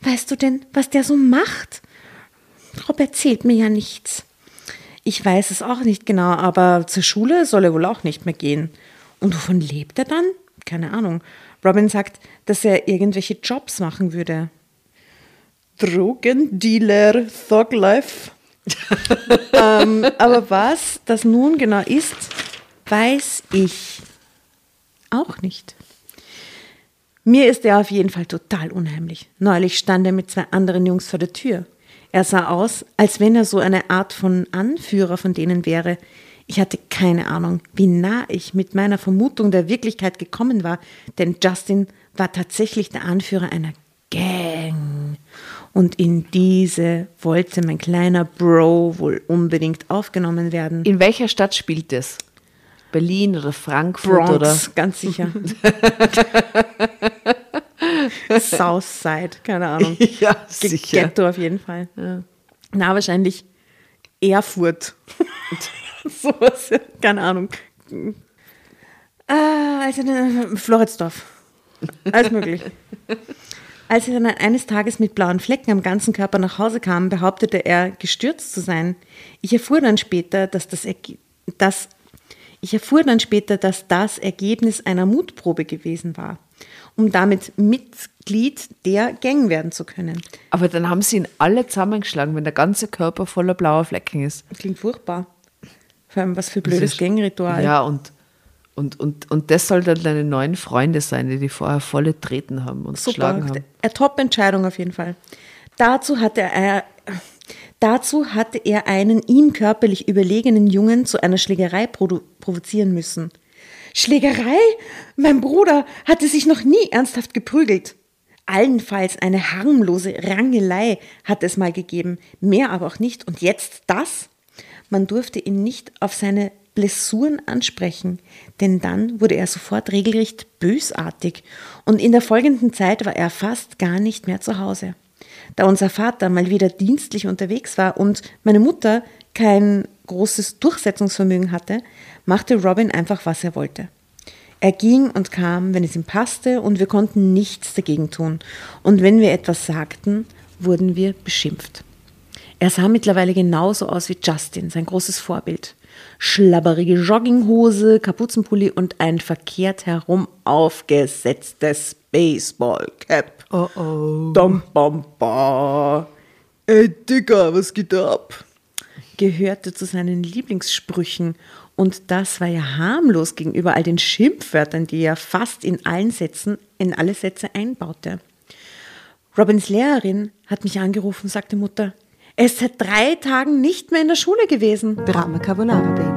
Weißt du denn, was der so macht? Rob erzählt mir ja nichts. Ich weiß es auch nicht genau, aber zur Schule soll er wohl auch nicht mehr gehen. Und wovon lebt er dann? Keine Ahnung. Robin sagt, dass er irgendwelche Jobs machen würde. Drogendealer, Thuglife. ähm, aber was das nun genau ist, weiß ich auch nicht. Mir ist er auf jeden Fall total unheimlich. Neulich stand er mit zwei anderen Jungs vor der Tür. Er sah aus, als wenn er so eine Art von Anführer von denen wäre. Ich hatte keine Ahnung, wie nah ich mit meiner Vermutung der Wirklichkeit gekommen war, denn Justin war tatsächlich der Anführer einer Gang. Und in diese wollte mein kleiner Bro wohl unbedingt aufgenommen werden. In welcher Stadt spielt das? Berlin oder Frankfurt Bronx, oder? ganz sicher. Southside, keine Ahnung. Ja, sicher. Ghetto auf jeden Fall. Na, wahrscheinlich Erfurt. Sowas, ja, keine Ahnung. Ah, also äh, Floridsdorf. Alles möglich. Als er dann eines Tages mit blauen Flecken am ganzen Körper nach Hause kam, behauptete er, gestürzt zu sein. Ich erfuhr dann später, dass das, Erge das ich erfuhr dann später, dass das Ergebnis einer Mutprobe gewesen war. um damit Mitglied der Gang werden zu können. Aber dann haben sie ihn alle zusammengeschlagen, wenn der ganze Körper voller blauer Flecken ist. Klingt furchtbar. Vor allem, was für blödes ist- Gangritual. Ja, und, und, und, und das soll dann deine neuen Freunde sein, die die vorher volle treten haben und Super. geschlagen haben. Eine Top-Entscheidung auf jeden Fall. Dazu hatte er, dazu hatte er einen ihm körperlich überlegenen Jungen zu einer Schlägerei provozieren müssen. Schlägerei? Mein Bruder hatte sich noch nie ernsthaft geprügelt. Allenfalls eine harmlose Rangelei hat es mal gegeben, mehr aber auch nicht. Und jetzt das? Man durfte ihn nicht auf seine Blessuren ansprechen, denn dann wurde er sofort regelrecht bösartig und in der folgenden Zeit war er fast gar nicht mehr zu Hause. Da unser Vater mal wieder dienstlich unterwegs war und meine Mutter kein großes Durchsetzungsvermögen hatte, machte Robin einfach, was er wollte. Er ging und kam, wenn es ihm passte, und wir konnten nichts dagegen tun. Und wenn wir etwas sagten, wurden wir beschimpft. Er sah mittlerweile genauso aus wie Justin, sein großes Vorbild. Schlabberige Jogginghose, Kapuzenpulli und ein verkehrt herum aufgesetztes Baseballcap. Oh oh. Dam, bam, ba. Ey, Digga, was geht ab? Gehörte zu seinen Lieblingssprüchen. Und das war ja harmlos gegenüber all den Schimpfwörtern, die er fast in allen Sätzen, in alle Sätze einbaute. Robins Lehrerin hat mich angerufen sagte Mutter, er ist seit drei Tagen nicht mehr in der Schule gewesen. Drama Carbonara, Baby.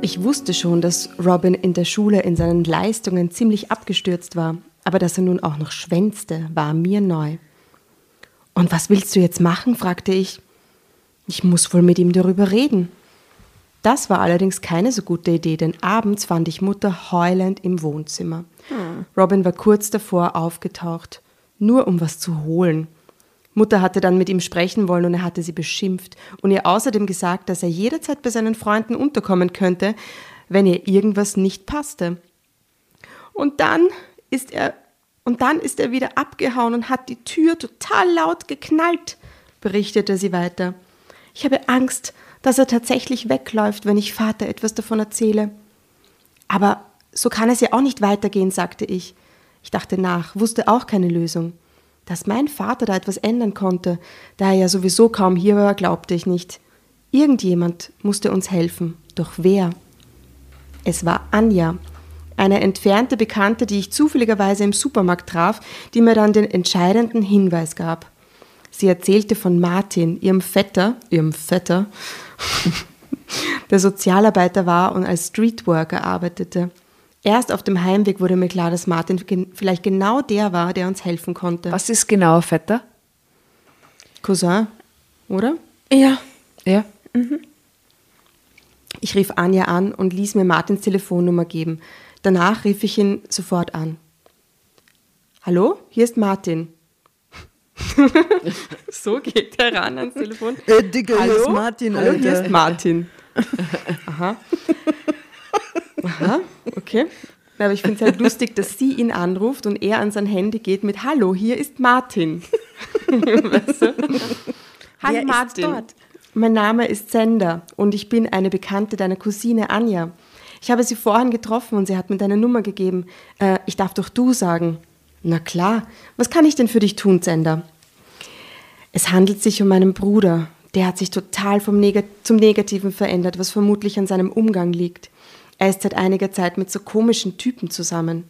Ich wusste schon, dass Robin in der Schule in seinen Leistungen ziemlich abgestürzt war, aber dass er nun auch noch schwänzte, war mir neu. Und was willst du jetzt machen? fragte ich. Ich muss wohl mit ihm darüber reden. Das war allerdings keine so gute Idee, denn abends fand ich Mutter heulend im Wohnzimmer. Robin war kurz davor aufgetaucht, nur um was zu holen. Mutter hatte dann mit ihm sprechen wollen und er hatte sie beschimpft und ihr außerdem gesagt, dass er jederzeit bei seinen Freunden unterkommen könnte, wenn ihr irgendwas nicht passte. Und dann ist er und dann ist er wieder abgehauen und hat die Tür total laut geknallt, berichtete sie weiter. Ich habe Angst, dass er tatsächlich wegläuft, wenn ich Vater etwas davon erzähle. Aber so kann es ja auch nicht weitergehen, sagte ich. Ich dachte nach, wusste auch keine Lösung. Dass mein Vater da etwas ändern konnte, da er ja sowieso kaum hier war, glaubte ich nicht. Irgendjemand musste uns helfen. Doch wer? Es war Anja, eine entfernte Bekannte, die ich zufälligerweise im Supermarkt traf, die mir dann den entscheidenden Hinweis gab. Sie erzählte von Martin, ihrem Vetter, ihrem Vetter, der Sozialarbeiter war und als Streetworker arbeitete. Erst auf dem Heimweg wurde mir klar, dass Martin gen vielleicht genau der war, der uns helfen konnte. Was ist genau Vetter? Cousin, oder? Ja. Ja. Ich rief Anja an und ließ mir Martins Telefonnummer geben. Danach rief ich ihn sofort an. Hallo, hier ist Martin. so geht er ran ans Telefon. Äh, Digga, Hallo? hier ist Martin, Hallo, hier Alter. ist Martin. Aha. Aha, okay. Aber ich finde es halt lustig, dass sie ihn anruft und er an sein Handy geht mit Hallo, hier ist Martin. weißt du? Hallo Wer ist Martin. dort? Mein Name ist Sender und ich bin eine Bekannte deiner Cousine Anja. Ich habe sie vorhin getroffen und sie hat mir deine Nummer gegeben. Äh, ich darf doch du sagen. Na klar, was kann ich denn für dich tun, Sender? Es handelt sich um meinen Bruder. Der hat sich total vom Neg zum Negativen verändert, was vermutlich an seinem Umgang liegt. Er ist seit einiger Zeit mit so komischen Typen zusammen.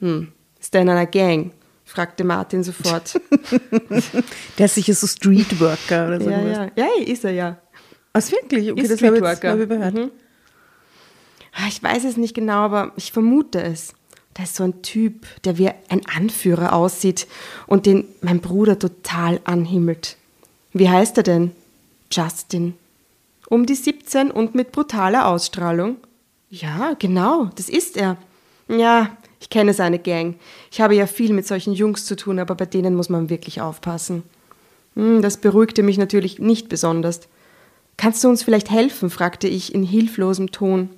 Hm, ist er in einer Gang? fragte Martin sofort. Der ist sicher so Streetworker oder so. ja, ja, ja, ist er ja. Was wirklich? Okay, Ist das habe ich, jetzt, Streetworker. hab ich überhört. Mhm. Ich weiß es nicht genau, aber ich vermute es. Da ist so ein Typ, der wie ein Anführer aussieht und den mein Bruder total anhimmelt. Wie heißt er denn? Justin. Um die 17 und mit brutaler Ausstrahlung. Ja, genau, das ist er. Ja, ich kenne seine Gang. Ich habe ja viel mit solchen Jungs zu tun, aber bei denen muss man wirklich aufpassen. Hm, Das beruhigte mich natürlich nicht besonders. Kannst du uns vielleicht helfen? fragte ich in hilflosem Ton.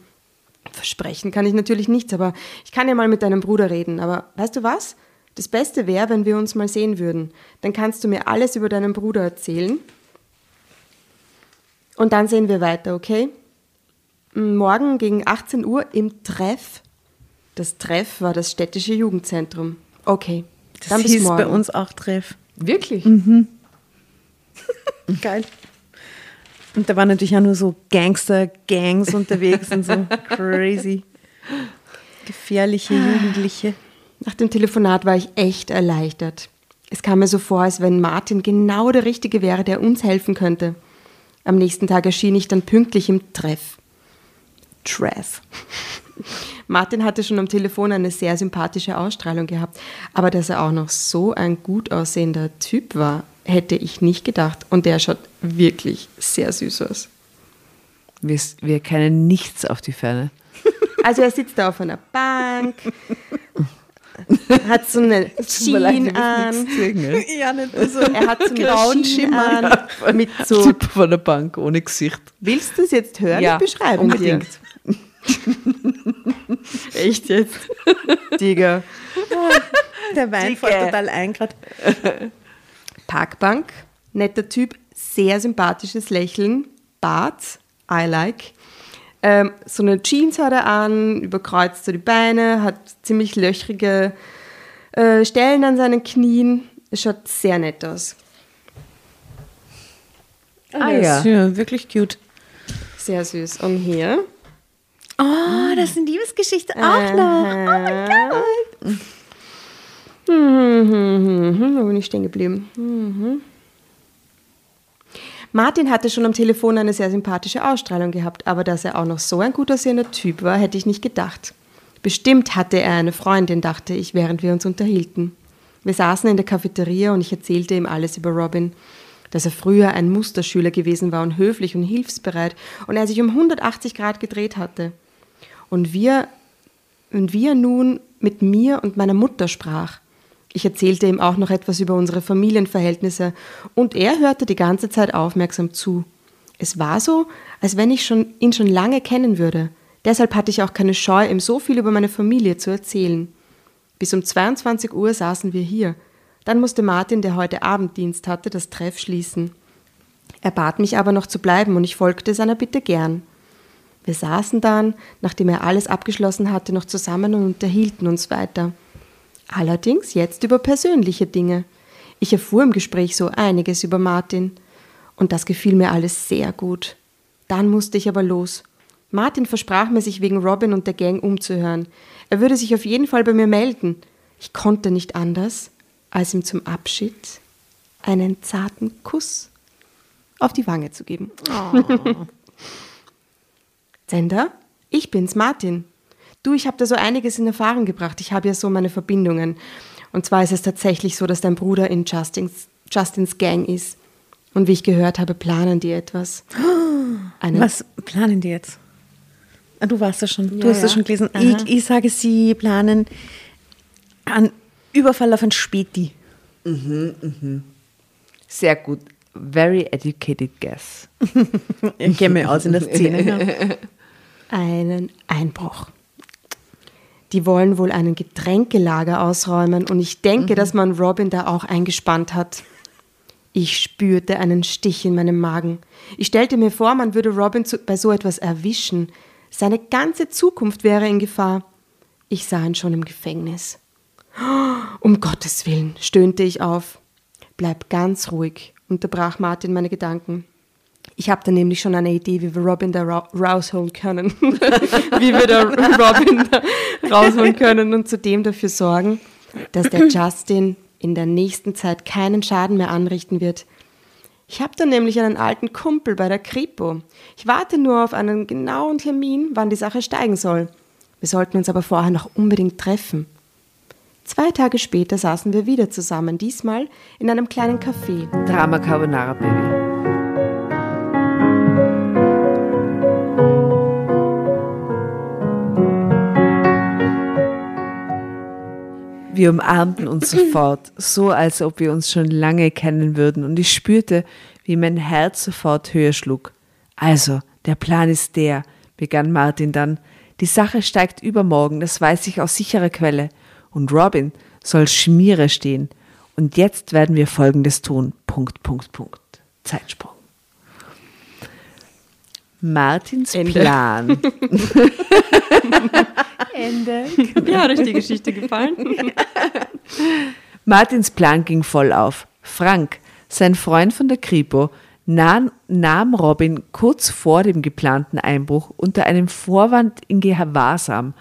Versprechen kann ich natürlich nichts, aber ich kann ja mal mit deinem Bruder reden. Aber weißt du was? Das Beste wäre, wenn wir uns mal sehen würden. Dann kannst du mir alles über deinen Bruder erzählen. Und dann sehen wir weiter, okay? Morgen gegen 18 Uhr im Treff. Das Treff war das städtische Jugendzentrum. Okay, Das dann hieß morgen. bei uns auch Treff. Wirklich? Geil. Und da waren natürlich auch nur so Gangster-Gangs unterwegs und so crazy. Gefährliche Jugendliche. Nach dem Telefonat war ich echt erleichtert. Es kam mir so vor, als wenn Martin genau der Richtige wäre, der uns helfen könnte. Am nächsten Tag erschien ich dann pünktlich im Treff. Treff. Martin hatte schon am Telefon eine sehr sympathische Ausstrahlung gehabt, aber dass er auch noch so ein gut aussehender Typ war, hätte ich nicht gedacht. Und der schaut wirklich sehr süß aus. Wir, wir kennen nichts auf die Ferne. Also er sitzt da auf einer Bank, hat so eine Jeans an. Ja, nicht so. Er hat so Grauen einen Schimmer an, mit so. Typ von der Bank ohne Gesicht. Willst du es jetzt hören? Ja, ich beschreibe unbedingt. Dir. Echt jetzt? Digga. Der Wein Dicke. fällt total ein gerade. Parkbank, netter Typ, sehr sympathisches Lächeln, Bart, I like. Ähm, so eine Jeans hat er an, überkreuzt so die Beine, hat ziemlich löchrige äh, Stellen an seinen Knien. Es schaut sehr nett aus. Ah Der ja. ist ja, wirklich cute. Sehr süß. Und hier? Oh, das sind Liebesgeschichte auch noch. Oh mein Gott. Hm, hm, hm, hm, wo bin ich stehen geblieben? Hm, hm. Martin hatte schon am Telefon eine sehr sympathische Ausstrahlung gehabt, aber dass er auch noch so ein gut aussehender Typ war, hätte ich nicht gedacht. Bestimmt hatte er eine Freundin, dachte ich, während wir uns unterhielten. Wir saßen in der Cafeteria und ich erzählte ihm alles über Robin, dass er früher ein Musterschüler gewesen war und höflich und hilfsbereit und er sich um 180 Grad gedreht hatte. Und wir und wie nun mit mir und meiner Mutter sprach. Ich erzählte ihm auch noch etwas über unsere Familienverhältnisse und er hörte die ganze Zeit aufmerksam zu. Es war so, als wenn ich schon, ihn schon lange kennen würde. Deshalb hatte ich auch keine Scheu, ihm so viel über meine Familie zu erzählen. Bis um 22 Uhr saßen wir hier. Dann musste Martin, der heute Abenddienst hatte, das Treff schließen. Er bat mich aber noch zu bleiben und ich folgte seiner Bitte gern. Wir saßen dann, nachdem er alles abgeschlossen hatte, noch zusammen und unterhielten uns weiter. Allerdings jetzt über persönliche Dinge. Ich erfuhr im Gespräch so einiges über Martin. Und das gefiel mir alles sehr gut. Dann musste ich aber los. Martin versprach mir, sich wegen Robin und der Gang umzuhören. Er würde sich auf jeden Fall bei mir melden. Ich konnte nicht anders, als ihm zum Abschied einen zarten Kuss auf die Wange zu geben. Sender, ich bin's, Martin. Du, ich habe da so einiges in Erfahrung gebracht. Ich habe ja so meine Verbindungen. Und zwar ist es tatsächlich so, dass dein Bruder in Justins, Justins Gang ist. Und wie ich gehört habe, planen die etwas. Eine, Was planen die jetzt? Ah, Du warst ja schon, du Ja, hast das ja. schon gelesen. Ich, ich sage, sie planen einen Überfall auf ein Späti. Sehr gut. Very educated guess. Ich kenne mich aus in der Szene. Ja. einen Einbruch. Die wollen wohl einen Getränkelager ausräumen und ich denke, dass man Robin da auch eingespannt hat. Ich spürte einen Stich in meinem Magen. Ich stellte mir vor, man würde Robin zu, bei so etwas erwischen. Seine ganze Zukunft wäre in Gefahr. Ich sah ihn schon im Gefängnis. Um Gottes Willen, stöhnte ich auf. Bleib ganz ruhig, unterbrach Martin meine Gedanken. Ich habe da nämlich schon eine Idee, wie wir Robin da ra rausholen können. wie wir da Robin da rausholen können und zudem dafür sorgen, dass der Justin in der nächsten Zeit keinen Schaden mehr anrichten wird. Ich habe da nämlich einen alten Kumpel bei der Kripo. Ich warte nur auf einen genauen Termin, wann die Sache steigen soll. Wir sollten uns aber vorher noch unbedingt treffen. Zwei Tage später saßen wir wieder zusammen, diesmal in einem kleinen Café. Drama Carbonara Baby. Wir umarmten uns sofort, so als ob wir uns schon lange kennen würden, und ich spürte, wie mein Herz sofort höher schlug. Also, der Plan ist der, begann Martin dann. Die Sache steigt übermorgen, das weiß ich aus sicherer Quelle. Und Robin soll Schmiere stehen. Und jetzt werden wir Folgendes tun. Punkt, Punkt, Punkt. Zeitsprung. Martins Ende. Plan. Ende. Mir hat euch die Geschichte gefallen. Martins Plan ging voll auf. Frank, sein Freund von der Kripo, nahm, nahm Robin kurz vor dem geplanten Einbruch unter einem Vorwand in Gewahrsam,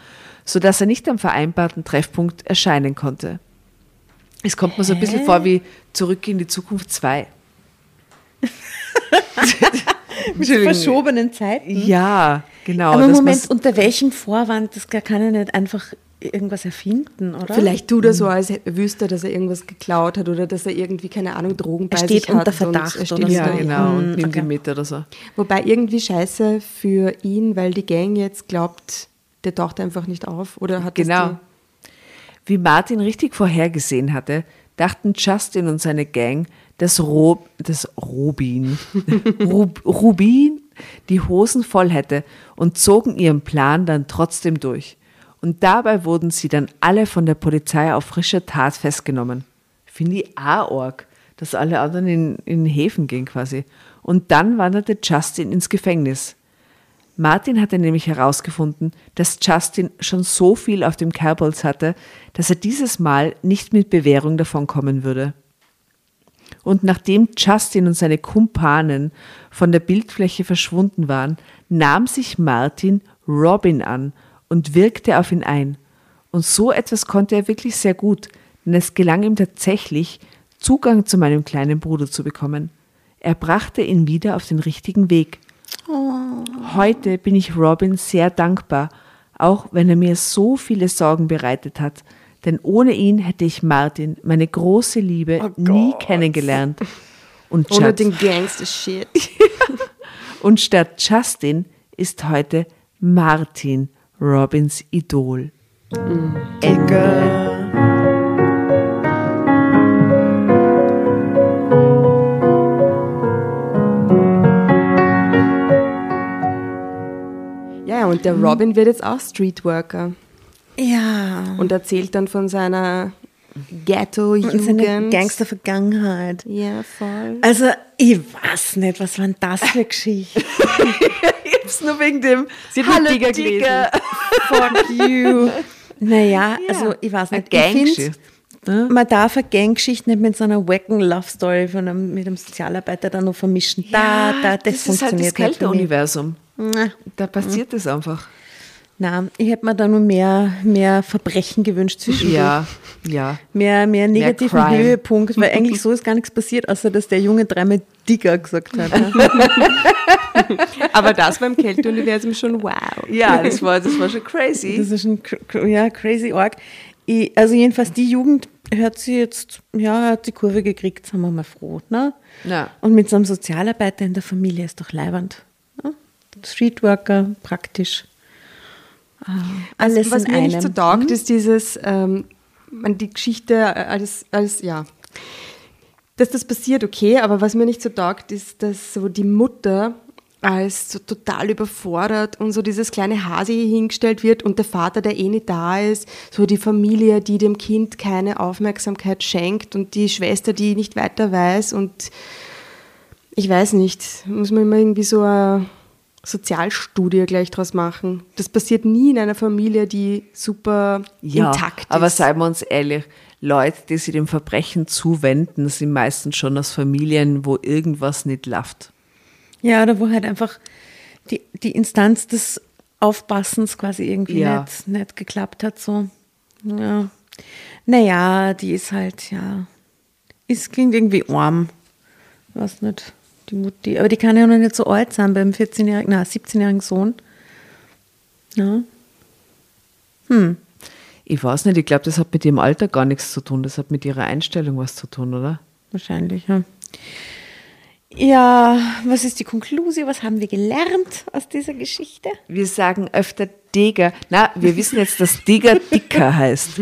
sodass er nicht am vereinbarten Treffpunkt erscheinen konnte. Es kommt mir so ein bisschen vor wie Zurück in die Zukunft 2. Mit verschobenen Zeiten. Ja, genau. Aber Moment, unter welchem Vorwand? Das kann er nicht einfach irgendwas erfinden, oder? Vielleicht tut er so, als wüsste er, dass er irgendwas geklaut hat oder dass er irgendwie, keine Ahnung, Drogen bei Er steht sich hat. unter Verdacht er steht oder so. Ja, genau. Und Hm, nimmt okay. ihn mit oder so. Wobei irgendwie scheiße für ihn, weil die Gang jetzt glaubt, der taucht einfach nicht auf. Oder hat Genau. Wie Martin richtig vorhergesehen hatte, dachten Justin und seine Gang, dass, Rob, dass Robin, Rub, Rubin die Hosen voll hätte und zogen ihren Plan dann trotzdem durch. Und dabei wurden sie dann alle von der Polizei auf frischer Tat festgenommen. Finde ich arg, dass alle anderen in, in Häfen gehen quasi. Und dann wanderte Justin ins Gefängnis. Martin hatte nämlich herausgefunden, dass Justin schon so viel auf dem Kerbholz hatte, dass er dieses Mal nicht mit Bewährung davonkommen würde. Und nachdem Justin und seine Kumpanen von der Bildfläche verschwunden waren, nahm sich Martin Robin an und wirkte auf ihn ein. Und so etwas konnte er wirklich sehr gut, denn es gelang ihm tatsächlich, Zugang zu meinem kleinen Bruder zu bekommen. Er brachte ihn wieder auf den richtigen Weg. Heute bin ich Robin sehr dankbar, auch wenn er mir so viele Sorgen bereitet hat. Denn ohne ihn hätte ich Martin, meine große Liebe, nie kennengelernt. Und, Ohne statt, den Gangster-Shit. und statt Justin ist heute Martin Robins Idol. Ende. Ja, und der Robin wird jetzt auch Streetworker Ja. und erzählt dann von seiner Ghetto-Jugend. Gangster-Vergangenheit. Ja, voll. Also, ich weiß nicht, was waren das für Geschichten? Jetzt nur wegen dem Sie hat mit Tiger gelesen. Fuck you. Naja, Ja, also ich weiß eine nicht. Ich Ganggeschichte, finde, man darf eine Ganggeschichte nicht mit so einer wacken Love Story von einem, mit einem Sozialarbeiter dann noch vermischen. Da, da, das, das ist halt das funktioniert. Kälteuniversum. Na, Da passiert es einfach. Na, ich hätte mir da nur mehr, mehr Verbrechen gewünscht zwischen Ja, ja. mehr, mehr negativen Crime. Höhepunkt, weil eigentlich so ist gar nichts passiert, außer dass der Junge dreimal Digger gesagt hat. Aber das war im Kälteuniversum schon wow. Ja, das war, das war schon crazy. Das ist cr- ja, crazy arg. Ich, also jedenfalls die Jugend hört sie jetzt, ja, hat die Kurve gekriegt, sind wir mal froh. Ne? Ja. Und mit so einem Sozialarbeiter in der Familie ist doch leiwand. Streetworker, praktisch. Ah, Alles was in mir einem. nicht so taugt, ist dieses, ähm, die Geschichte als, als, ja, dass das passiert, okay, aber was mir nicht so taugt, ist, dass so die Mutter als so total überfordert und so dieses kleine Hase hier hingestellt wird und der Vater, der eh nicht da ist, so die Familie, die dem Kind keine Aufmerksamkeit schenkt und die Schwester, die nicht weiter weiß und ich weiß nicht, muss man immer irgendwie so eine Sozialstudie gleich draus machen. Das passiert nie in einer Familie, die super Ja, intakt ist. aber seien wir uns ehrlich, Leute, die sich dem Verbrechen zuwenden, sind meistens schon aus Familien, wo irgendwas nicht läuft. Ja, oder wo halt einfach die, die Instanz des Aufpassens quasi irgendwie Ja. nicht, nicht geklappt hat. So. Ja. Naja, die ist halt, ja. Ist klingt irgendwie arm. Was nicht, die Mutti. Aber die kann ja noch nicht so alt sein beim 14-jährigen, na, 17-jährigen Sohn. Ja. Ich weiß nicht, ich glaube, das hat mit ihrem Alter gar nichts zu tun. Das hat mit ihrer Einstellung was zu tun, oder? Wahrscheinlich, ja. Ja, was ist die Konklusion? Was haben wir gelernt aus dieser Geschichte? Wir sagen öfter Digger. Na, wir wissen jetzt, dass Digger dicker heißt.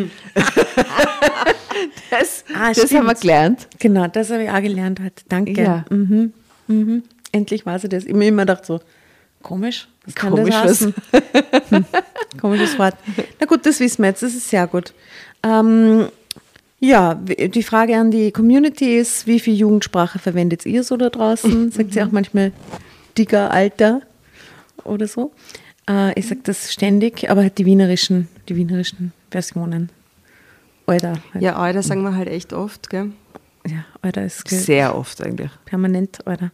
das Ah, das haben wir gelernt. Genau, das habe ich auch gelernt heute. Danke. Ja. Mhm. Mhm. Endlich war sie das. Ich habe mir immer gedacht so, komisch, was kann Komisch, das? Hm. Komisches Wort. Na gut, das wissen wir jetzt, das ist sehr gut. Ähm, ja, die Frage an die Community ist, wie viel Jugendsprache verwendet ihr so da draußen? Sagt sie auch manchmal dicker Alter oder so? Äh, ich sage das ständig, aber halt die wienerischen, die wienerischen Versionen. Alter. Halt. ja, Alter sagen wir halt echt oft, gell? Ja Alter ist Sehr oft eigentlich. permanent, oder?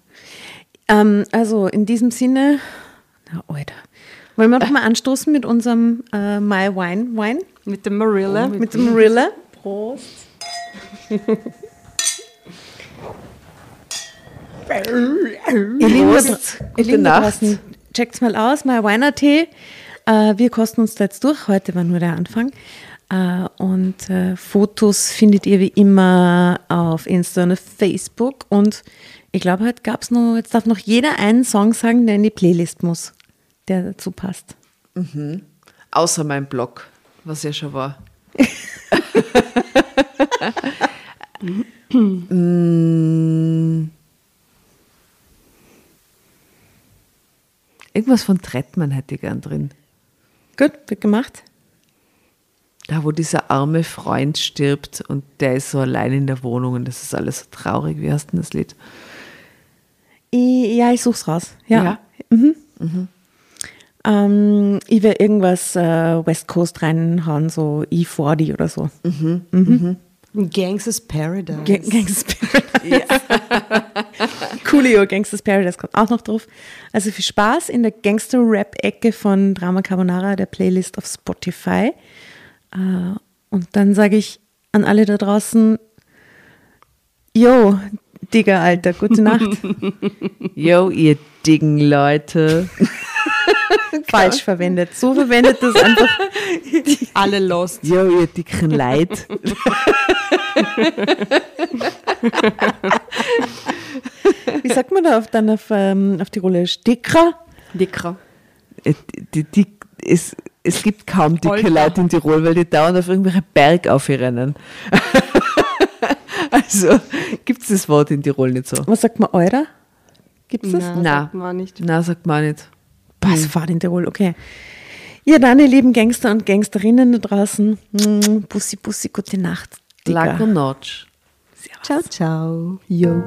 Ähm, also in diesem Sinne, na, Alter. Wollen wir doch mal anstoßen mit unserem äh, My Wine Wine? Mit dem Marilla. Mit dem Rilla. Prost. Ihr Lieben, ihr Gute Lieben draußen, checkt's mal aus, My Wine Tee. Äh, wir kosten uns da jetzt durch. Heute war nur der Anfang. Äh, und äh, Fotos findet ihr wie immer auf Insta und auf Facebook. Und ich glaube, heute gab es noch, jetzt darf noch jeder einen Song sagen, der in die Playlist muss, der dazu passt. Außer mein Blog, was ja schon war. Mm. Irgendwas von Trettmann hätte ich gern drin. Gut, wird gemacht. Da, wo dieser arme Freund stirbt und der ist so allein in der Wohnung und das ist alles so traurig. Wie heißt denn das Lied? Ich, ja, ich such's raus. Ja. Ja. Mhm. Ähm, ich werde irgendwas äh, West Coast reinhauen, so E40 oder so. Gangsters Paradise. Ga- Gangsters Paradise. Coolio, Gangsters Paradise kommt auch noch drauf. Also viel Spaß in der Gangster-Rap-Ecke von Drama Carbonara, der Playlist auf Spotify. Äh, und dann sage ich an alle da draußen, yo, Digga, Alter, gute Nacht. Yo, ihr dicken Leute. Falsch verwendet. So verwendet das einfach. Alle lost. Yo, ihr dicken Leid. Wie sagt man da auf, dann auf, ähm, auf Tirolisch? Dicker? Dicker. Äh, die, die, es, es gibt kaum dicke Alter. Leute in Tirol, weil die dauernd auf irgendwelche Berg aufrennen. also gibt es das Wort in Tirol nicht so. Was sagt man, Eurer? Gibt es das? Na, Na. sagt man nicht. Na, sagt man nicht. Was fahrt in Tirol? Okay. Ja, dann, ihr lieben Gangster und Gangsterinnen da draußen. Bussi, Bussi, gute Nacht. Digga. Lago Notch. Ciao, ciao. Yo.